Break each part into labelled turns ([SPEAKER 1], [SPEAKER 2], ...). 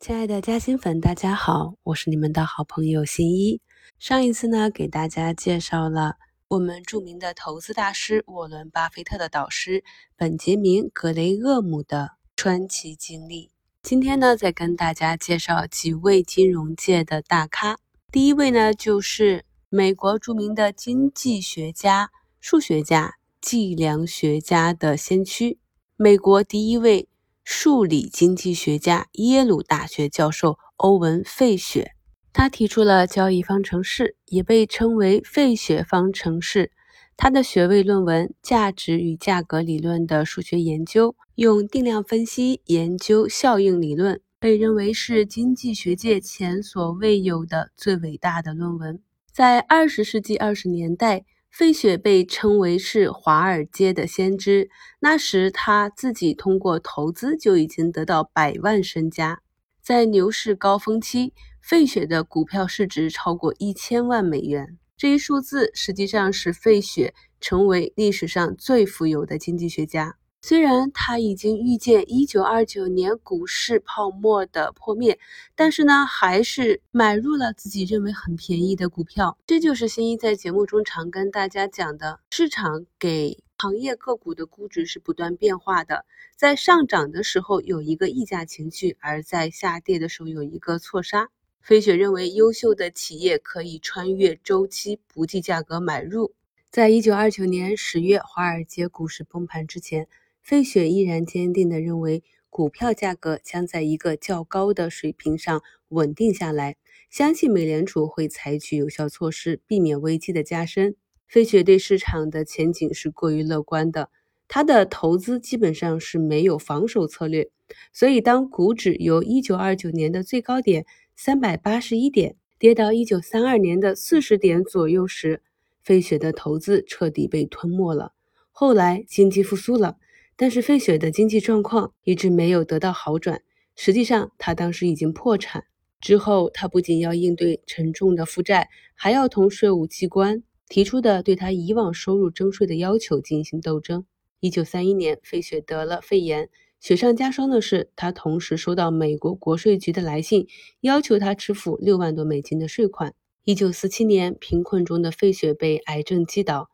[SPEAKER 1] 亲爱的嘉兴粉，大家好，我是你们的好朋友新一。上一次呢，给大家介绍了我们著名的投资大师沃伦·巴菲特的导师本杰明·格雷厄姆的传奇经历。今天呢，再跟大家介绍几位金融界的大咖。第一位呢，就是美国著名的经济学家、数学家、计量学家的先驱，美国第一位。数理经济学家、耶鲁大学教授欧文·费雪，他提出了交易方程式，也被称为费雪方程式。他的学位论文《价值与价格理论的数学研究》用定量分析研究效应理论，被认为是经济学界前所未有的最伟大的论文。在二十世纪二十年代。费雪被称为是华尔街的先知，那时他自己通过投资就已经得到百万身家。在牛市高峰期，费雪的股票市值超过一千万美元，这一数字实际上是费雪成为历史上最富有的经济学家。虽然他已经预见1929年股市泡沫的破灭，但是呢，还是买入了自己认为很便宜的股票。这就是新一在节目中常跟大家讲的：市场给行业个股的估值是不断变化的，在上涨的时候有一个溢价情绪，而在下跌的时候有一个错杀。飞雪认为，优秀的企业可以穿越周期，不计价格买入。在1929年十月华尔街股市崩盘之前。费雪依然坚定地认为，股票价格将在一个较高的水平上稳定下来，相信美联储会采取有效措施，避免危机的加深。费雪对市场的前景是过于乐观的，他的投资基本上是没有防守策略，所以当股指由1929年的最高点381点跌到1932年的40点左右时，费雪的投资彻底被吞没了。后来经济复苏了。但是费雪的经济状况一直没有得到好转。实际上，他当时已经破产。之后，他不仅要应对沉重的负债，还要同税务机关提出的对他以往收入征税的要求进行斗争。一九三一年，费雪得了肺炎。雪上加霜的是，他同时收到美国国税局的来信，要求他支付六万多美金的税款。一九四七年，贫困中的费雪被癌症击倒。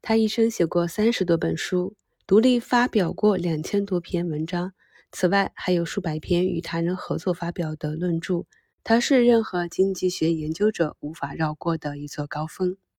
[SPEAKER 1] 他一生写过三十多本书。独立发表过两千多篇文章，此外还有数百篇与他人合作发表的论著。他是任何经济学研究者无法绕过的一座高峰。